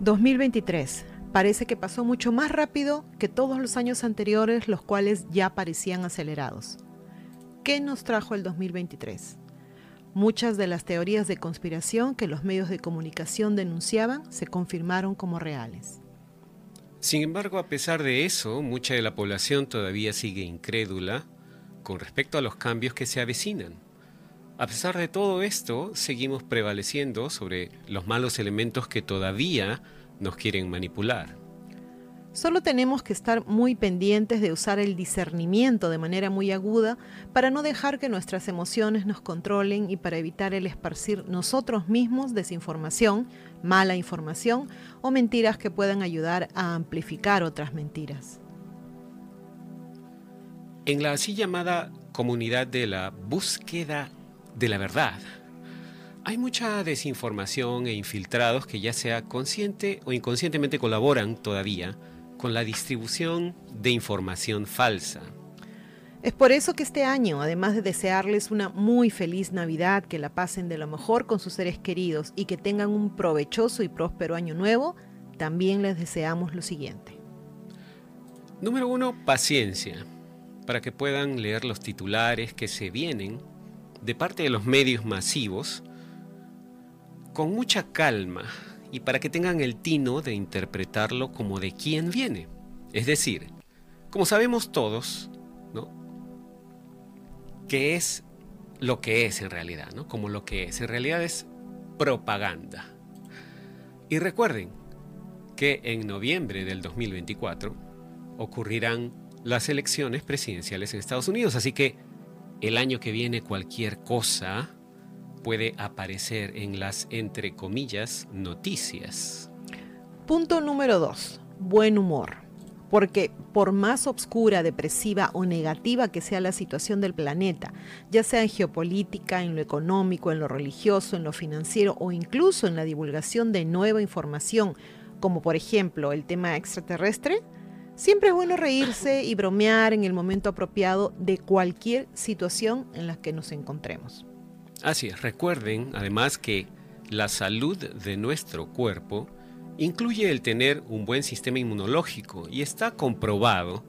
2023. Parece que pasó mucho más rápido que todos los años anteriores, los cuales ya parecían acelerados. ¿Qué nos trajo el 2023? Muchas de las teorías de conspiración que los medios de comunicación denunciaban se confirmaron como reales. Sin embargo, a pesar de eso, mucha de la población todavía sigue incrédula con respecto a los cambios que se avecinan. A pesar de todo esto, seguimos prevaleciendo sobre los malos elementos que todavía nos quieren manipular. Solo tenemos que estar muy pendientes de usar el discernimiento de manera muy aguda para no dejar que nuestras emociones nos controlen y para evitar el esparcir nosotros mismos desinformación, mala información o mentiras que puedan ayudar a amplificar otras mentiras. En la así llamada comunidad de la búsqueda de la verdad. Hay mucha desinformación e infiltrados que ya sea consciente o inconscientemente colaboran todavía con la distribución de información falsa. Es por eso que este año, además de desearles una muy feliz Navidad, que la pasen de lo mejor con sus seres queridos y que tengan un provechoso y próspero año nuevo, también les deseamos lo siguiente. Número uno, paciencia, para que puedan leer los titulares que se vienen de parte de los medios masivos con mucha calma y para que tengan el tino de interpretarlo como de quién viene. Es decir, como sabemos todos, ¿no? ¿Qué es lo que es en realidad, ¿no? Como lo que es. En realidad es propaganda. Y recuerden que en noviembre del 2024 ocurrirán las elecciones presidenciales en Estados Unidos, así que el año que viene cualquier cosa puede aparecer en las, entre comillas, noticias. Punto número dos, buen humor. Porque por más obscura, depresiva o negativa que sea la situación del planeta, ya sea en geopolítica, en lo económico, en lo religioso, en lo financiero o incluso en la divulgación de nueva información, como por ejemplo el tema extraterrestre, Siempre es bueno reírse y bromear en el momento apropiado de cualquier situación en la que nos encontremos. Así es, recuerden además que la salud de nuestro cuerpo incluye el tener un buen sistema inmunológico y está comprobado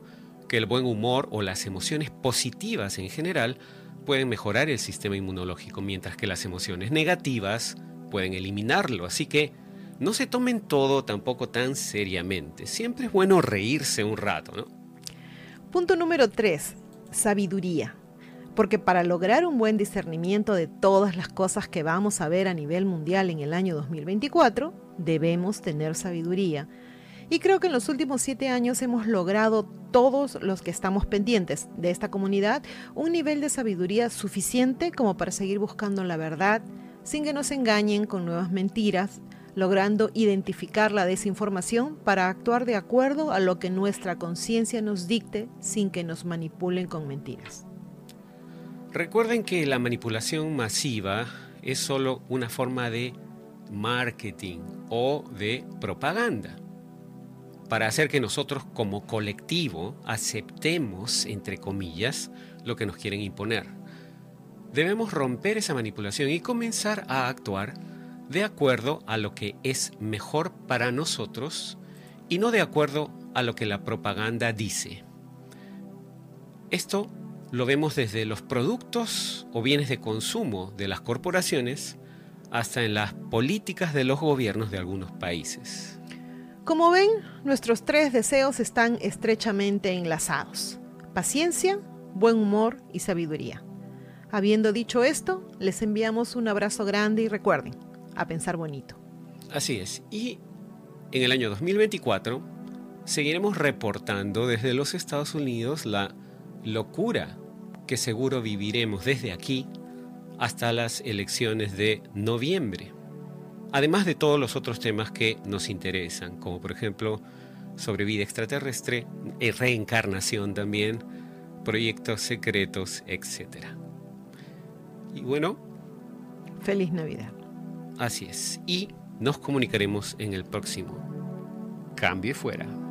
que el buen humor o las emociones positivas en general pueden mejorar el sistema inmunológico, mientras que las emociones negativas pueden eliminarlo. Así que no se tomen todo tampoco tan seriamente. Siempre es bueno reírse un rato, ¿no? Punto número 3. Sabiduría. Porque para lograr un buen discernimiento de todas las cosas que vamos a ver a nivel mundial en el año 2024, debemos tener sabiduría. Y creo que en los últimos siete años hemos logrado todos los que estamos pendientes de esta comunidad un nivel de sabiduría suficiente como para seguir buscando la verdad sin que nos engañen con nuevas mentiras, logrando identificar la desinformación para actuar de acuerdo a lo que nuestra conciencia nos dicte sin que nos manipulen con mentiras. Recuerden que la manipulación masiva es solo una forma de marketing o de propaganda para hacer que nosotros como colectivo aceptemos, entre comillas, lo que nos quieren imponer. Debemos romper esa manipulación y comenzar a actuar de acuerdo a lo que es mejor para nosotros y no de acuerdo a lo que la propaganda dice. Esto lo vemos desde los productos o bienes de consumo de las corporaciones hasta en las políticas de los gobiernos de algunos países. Como ven, nuestros tres deseos están estrechamente enlazados. Paciencia, buen humor y sabiduría. Habiendo dicho esto, les enviamos un abrazo grande y recuerden, a pensar bonito. Así es. Y en el año 2024 seguiremos reportando desde los Estados Unidos la locura que seguro viviremos desde aquí hasta las elecciones de noviembre. Además de todos los otros temas que nos interesan, como por ejemplo sobre vida extraterrestre, eh, reencarnación también, proyectos secretos, etc. Y bueno. Feliz Navidad. Así es. Y nos comunicaremos en el próximo. Cambie fuera.